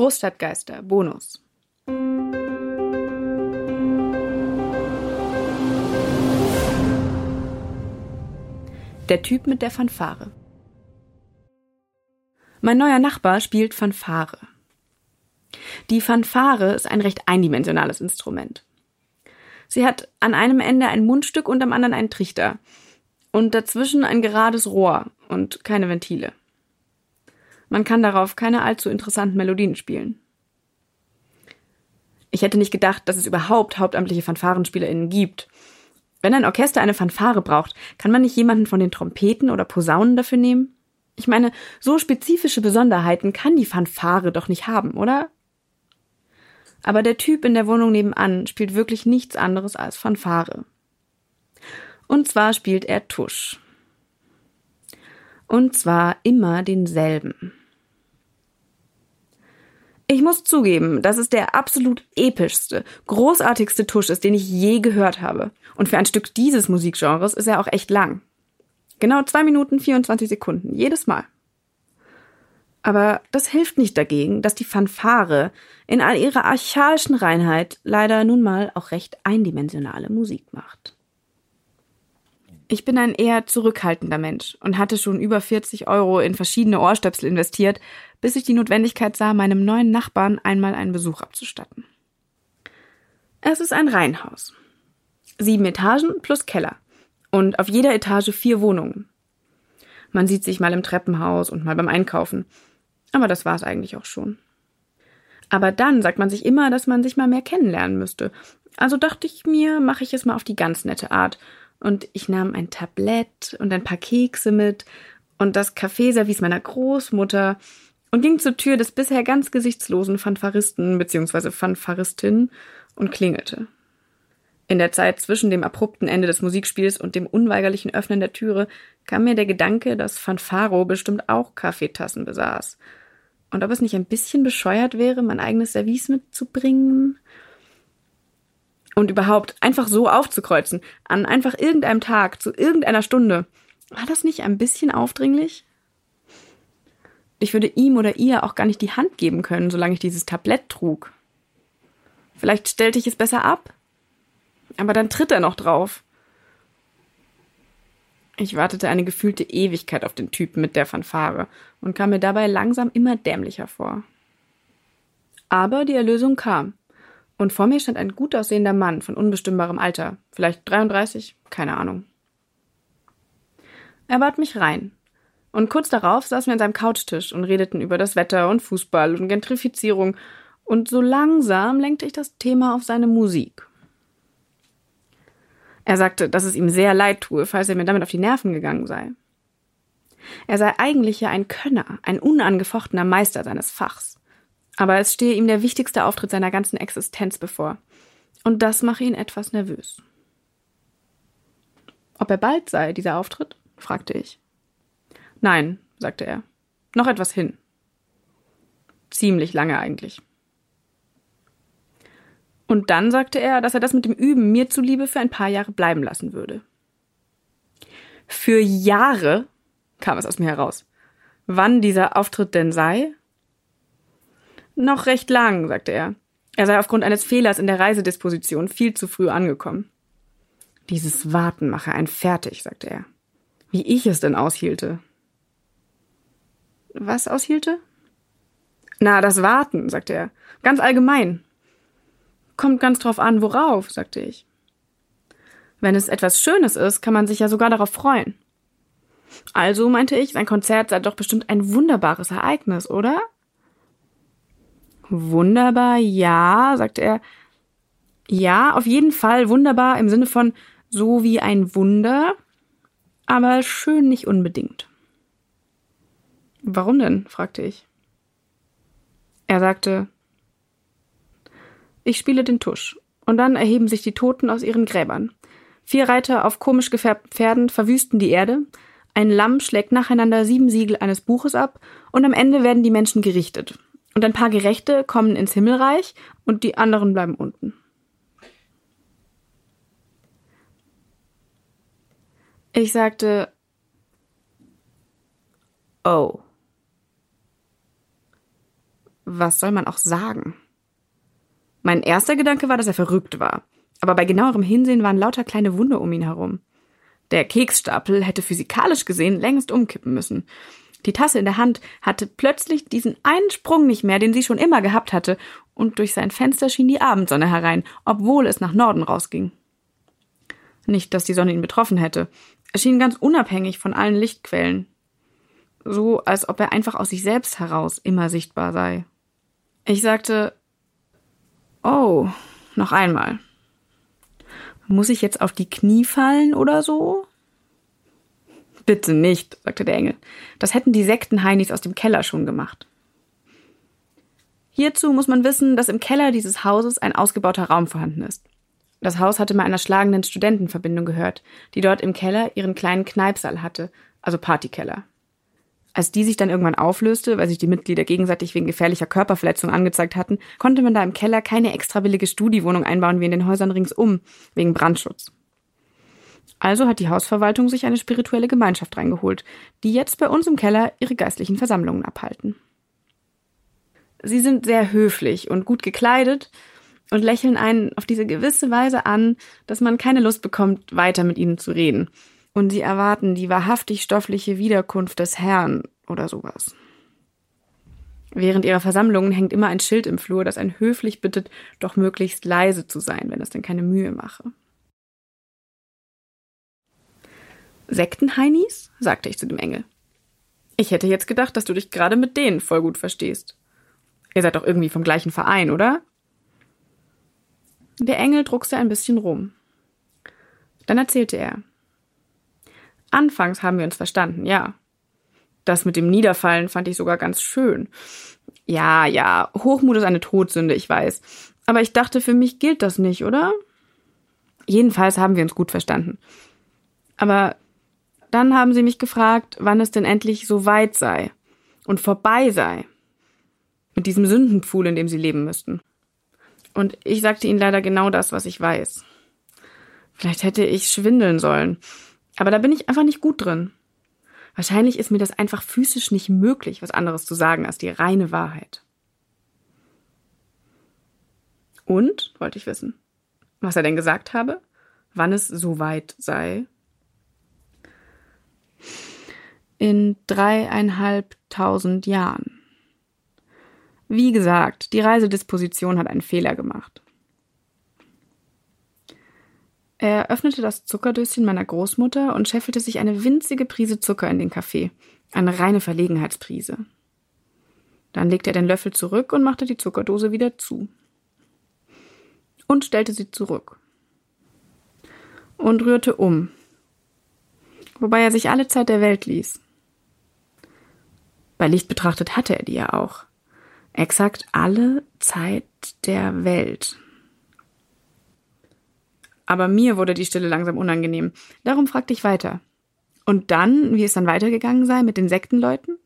Großstadtgeister, Bonus. Der Typ mit der Fanfare. Mein neuer Nachbar spielt Fanfare. Die Fanfare ist ein recht eindimensionales Instrument. Sie hat an einem Ende ein Mundstück und am anderen einen Trichter. Und dazwischen ein gerades Rohr und keine Ventile. Man kann darauf keine allzu interessanten Melodien spielen. Ich hätte nicht gedacht, dass es überhaupt hauptamtliche FanfarenspielerInnen gibt. Wenn ein Orchester eine Fanfare braucht, kann man nicht jemanden von den Trompeten oder Posaunen dafür nehmen? Ich meine, so spezifische Besonderheiten kann die Fanfare doch nicht haben, oder? Aber der Typ in der Wohnung nebenan spielt wirklich nichts anderes als Fanfare. Und zwar spielt er Tusch. Und zwar immer denselben. Ich muss zugeben, dass es der absolut epischste, großartigste Tusch ist, den ich je gehört habe. Und für ein Stück dieses Musikgenres ist er auch echt lang. Genau zwei Minuten 24 Sekunden, jedes Mal. Aber das hilft nicht dagegen, dass die Fanfare in all ihrer archaischen Reinheit leider nun mal auch recht eindimensionale Musik macht. Ich bin ein eher zurückhaltender Mensch und hatte schon über 40 Euro in verschiedene Ohrstöpsel investiert, bis ich die Notwendigkeit sah, meinem neuen Nachbarn einmal einen Besuch abzustatten. Es ist ein Reihenhaus. Sieben Etagen plus Keller. Und auf jeder Etage vier Wohnungen. Man sieht sich mal im Treppenhaus und mal beim Einkaufen. Aber das war es eigentlich auch schon. Aber dann sagt man sich immer, dass man sich mal mehr kennenlernen müsste. Also dachte ich mir, mache ich es mal auf die ganz nette Art und ich nahm ein Tablett und ein paar Kekse mit und das Kaffeeservice meiner Großmutter und ging zur Tür des bisher ganz gesichtslosen Fanfaristen bzw. Fanfaristin und klingelte. In der Zeit zwischen dem abrupten Ende des Musikspiels und dem unweigerlichen Öffnen der Türe kam mir der Gedanke, dass Fanfaro bestimmt auch Kaffeetassen besaß. Und ob es nicht ein bisschen bescheuert wäre, mein eigenes Service mitzubringen? Und überhaupt einfach so aufzukreuzen, an einfach irgendeinem Tag, zu irgendeiner Stunde. War das nicht ein bisschen aufdringlich? Ich würde ihm oder ihr auch gar nicht die Hand geben können, solange ich dieses Tablett trug. Vielleicht stellte ich es besser ab. Aber dann tritt er noch drauf. Ich wartete eine gefühlte Ewigkeit auf den Typen mit der Fanfare und kam mir dabei langsam immer dämlicher vor. Aber die Erlösung kam und vor mir stand ein gut aussehender Mann von unbestimmbarem Alter, vielleicht 33, keine Ahnung. Er bat mich rein. Und kurz darauf saßen wir an seinem Couchtisch und redeten über das Wetter und Fußball und Gentrifizierung, und so langsam lenkte ich das Thema auf seine Musik. Er sagte, dass es ihm sehr leid tue, falls er mir damit auf die Nerven gegangen sei. Er sei eigentlich ja ein Könner, ein unangefochtener Meister seines Fachs aber es stehe ihm der wichtigste Auftritt seiner ganzen Existenz bevor. Und das mache ihn etwas nervös. Ob er bald sei, dieser Auftritt? fragte ich. Nein, sagte er. Noch etwas hin. Ziemlich lange eigentlich. Und dann sagte er, dass er das mit dem Üben mir zuliebe für ein paar Jahre bleiben lassen würde. Für Jahre? kam es aus mir heraus. Wann dieser Auftritt denn sei? Noch recht lang, sagte er. Er sei aufgrund eines Fehlers in der Reisedisposition viel zu früh angekommen. Dieses Warten mache ein fertig, sagte er. Wie ich es denn aushielte. Was aushielte? Na, das Warten, sagte er. Ganz allgemein. Kommt ganz drauf an, worauf, sagte ich. Wenn es etwas Schönes ist, kann man sich ja sogar darauf freuen. Also, meinte ich, sein Konzert sei doch bestimmt ein wunderbares Ereignis, oder? Wunderbar, ja, sagte er. Ja, auf jeden Fall wunderbar im Sinne von so wie ein Wunder, aber schön nicht unbedingt. Warum denn? fragte ich. Er sagte, ich spiele den Tusch, und dann erheben sich die Toten aus ihren Gräbern. Vier Reiter auf komisch gefärbten Pferden verwüsten die Erde, ein Lamm schlägt nacheinander sieben Siegel eines Buches ab, und am Ende werden die Menschen gerichtet, und ein paar Gerechte kommen ins Himmelreich und die anderen bleiben unten. Ich sagte, oh. was soll man auch sagen? Mein erster Gedanke war, dass er verrückt war. Aber bei genauerem Hinsehen waren lauter kleine Wunde um ihn herum. Der Keksstapel hätte physikalisch gesehen längst umkippen müssen. Die Tasse in der Hand hatte plötzlich diesen einen Sprung nicht mehr, den sie schon immer gehabt hatte, und durch sein Fenster schien die Abendsonne herein, obwohl es nach Norden rausging. Nicht, dass die Sonne ihn betroffen hätte. Er schien ganz unabhängig von allen Lichtquellen. So, als ob er einfach aus sich selbst heraus immer sichtbar sei. Ich sagte, oh, noch einmal. Muss ich jetzt auf die Knie fallen oder so? Bitte nicht, sagte der Engel. Das hätten die Sektenheinis aus dem Keller schon gemacht. Hierzu muss man wissen, dass im Keller dieses Hauses ein ausgebauter Raum vorhanden ist. Das Haus hatte mal einer schlagenden Studentenverbindung gehört, die dort im Keller ihren kleinen Kneipsaal hatte, also Partykeller. Als die sich dann irgendwann auflöste, weil sich die Mitglieder gegenseitig wegen gefährlicher Körperverletzung angezeigt hatten, konnte man da im Keller keine extra billige Studiwohnung einbauen wie in den Häusern ringsum, wegen Brandschutz. Also hat die Hausverwaltung sich eine spirituelle Gemeinschaft reingeholt, die jetzt bei uns im Keller ihre geistlichen Versammlungen abhalten. Sie sind sehr höflich und gut gekleidet und lächeln einen auf diese gewisse Weise an, dass man keine Lust bekommt, weiter mit ihnen zu reden. Und sie erwarten die wahrhaftig stoffliche Wiederkunft des Herrn oder sowas. Während ihrer Versammlungen hängt immer ein Schild im Flur, das einen höflich bittet, doch möglichst leise zu sein, wenn es denn keine Mühe mache. Sektenheinis? sagte ich zu dem Engel. Ich hätte jetzt gedacht, dass du dich gerade mit denen voll gut verstehst. Ihr seid doch irgendwie vom gleichen Verein, oder? Der Engel druckste ein bisschen rum. Dann erzählte er. Anfangs haben wir uns verstanden, ja. Das mit dem Niederfallen fand ich sogar ganz schön. Ja, ja, Hochmut ist eine Todsünde, ich weiß. Aber ich dachte, für mich gilt das nicht, oder? Jedenfalls haben wir uns gut verstanden. Aber dann haben sie mich gefragt, wann es denn endlich so weit sei und vorbei sei. Mit diesem Sündenpfuhl, in dem sie leben müssten. Und ich sagte ihnen leider genau das, was ich weiß. Vielleicht hätte ich schwindeln sollen. Aber da bin ich einfach nicht gut drin. Wahrscheinlich ist mir das einfach physisch nicht möglich, was anderes zu sagen als die reine Wahrheit. Und, wollte ich wissen, was er denn gesagt habe, wann es so weit sei. In dreieinhalbtausend Jahren. Wie gesagt, die Reisedisposition hat einen Fehler gemacht. Er öffnete das Zuckerdöschen meiner Großmutter und scheffelte sich eine winzige Prise Zucker in den Kaffee. Eine reine Verlegenheitsprise. Dann legte er den Löffel zurück und machte die Zuckerdose wieder zu. Und stellte sie zurück. Und rührte um. Wobei er sich alle Zeit der Welt ließ. Bei Licht betrachtet hatte er die ja auch. Exakt alle Zeit der Welt. Aber mir wurde die Stille langsam unangenehm. Darum fragte ich weiter. Und dann, wie es dann weitergegangen sei mit den Sektenleuten?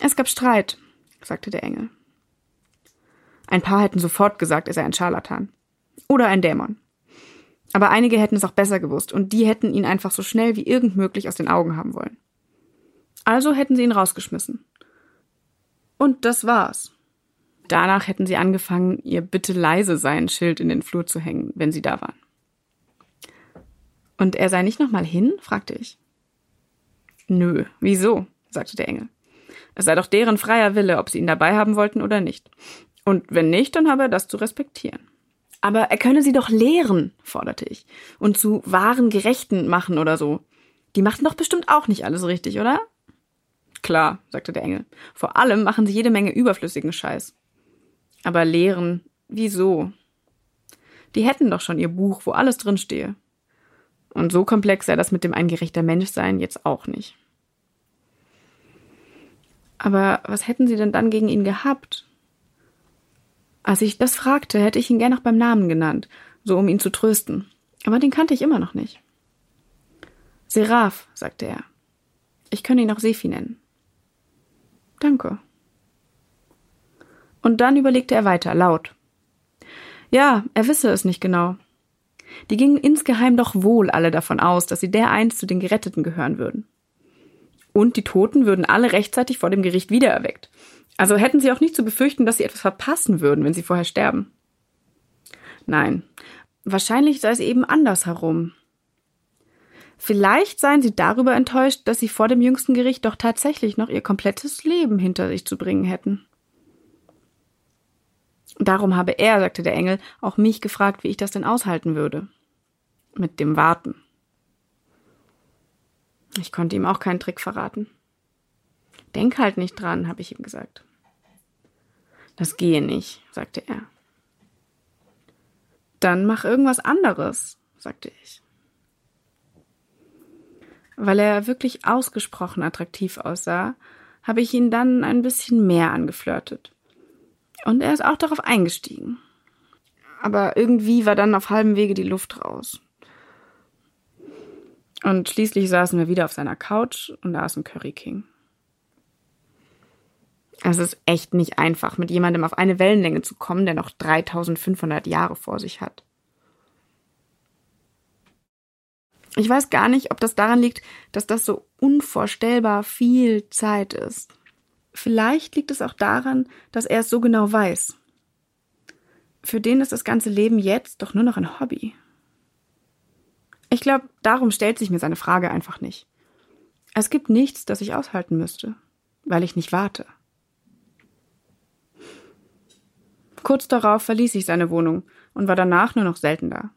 Es gab Streit, sagte der Engel. Ein paar hätten sofort gesagt, er sei ein Scharlatan. Oder ein Dämon. Aber einige hätten es auch besser gewusst und die hätten ihn einfach so schnell wie irgend möglich aus den Augen haben wollen. Also hätten sie ihn rausgeschmissen. Und das war's. Danach hätten sie angefangen, ihr Bitte leise sein Schild in den Flur zu hängen, wenn sie da waren. Und er sei nicht nochmal hin? fragte ich. Nö, wieso? sagte der Engel. Es sei doch deren freier Wille, ob sie ihn dabei haben wollten oder nicht. Und wenn nicht, dann habe er das zu respektieren. Aber er könne sie doch lehren, forderte ich, und zu wahren Gerechten machen oder so. Die machten doch bestimmt auch nicht alles richtig, oder? Klar, sagte der Engel. Vor allem machen sie jede Menge überflüssigen Scheiß. Aber lehren, wieso? Die hätten doch schon ihr Buch, wo alles drinstehe. Und so komplex sei das mit dem ein gerechter Menschsein jetzt auch nicht. Aber was hätten sie denn dann gegen ihn gehabt? Als ich das fragte, hätte ich ihn gern noch beim Namen genannt, so um ihn zu trösten. Aber den kannte ich immer noch nicht. Seraph, sagte er. Ich könne ihn auch Sefi nennen. Danke. Und dann überlegte er weiter, laut. Ja, er wisse es nicht genau. Die gingen insgeheim doch wohl alle davon aus, dass sie dereinst zu den Geretteten gehören würden. Und die Toten würden alle rechtzeitig vor dem Gericht wiedererweckt. Also hätten sie auch nicht zu befürchten, dass sie etwas verpassen würden, wenn sie vorher sterben. Nein, wahrscheinlich sei es eben andersherum. Vielleicht seien sie darüber enttäuscht, dass sie vor dem jüngsten Gericht doch tatsächlich noch ihr komplettes Leben hinter sich zu bringen hätten. Darum habe er, sagte der Engel, auch mich gefragt, wie ich das denn aushalten würde. Mit dem Warten. Ich konnte ihm auch keinen Trick verraten. Denk halt nicht dran, habe ich ihm gesagt. Das gehe nicht, sagte er. Dann mach irgendwas anderes, sagte ich. Weil er wirklich ausgesprochen attraktiv aussah, habe ich ihn dann ein bisschen mehr angeflirtet. Und er ist auch darauf eingestiegen. Aber irgendwie war dann auf halbem Wege die Luft raus. Und schließlich saßen wir wieder auf seiner Couch und aßen Curry King. Es ist echt nicht einfach, mit jemandem auf eine Wellenlänge zu kommen, der noch 3500 Jahre vor sich hat. Ich weiß gar nicht, ob das daran liegt, dass das so unvorstellbar viel Zeit ist. Vielleicht liegt es auch daran, dass er es so genau weiß. Für den ist das ganze Leben jetzt doch nur noch ein Hobby. Ich glaube, darum stellt sich mir seine Frage einfach nicht. Es gibt nichts, das ich aushalten müsste, weil ich nicht warte. Kurz darauf verließ ich seine Wohnung und war danach nur noch selten da.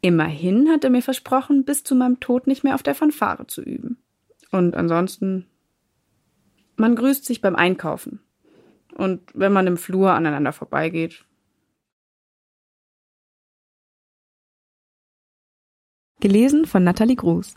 Immerhin hat er mir versprochen, bis zu meinem Tod nicht mehr auf der Fanfare zu üben. Und ansonsten, man grüßt sich beim Einkaufen. Und wenn man im Flur aneinander vorbeigeht. Gelesen von Nathalie Gruß.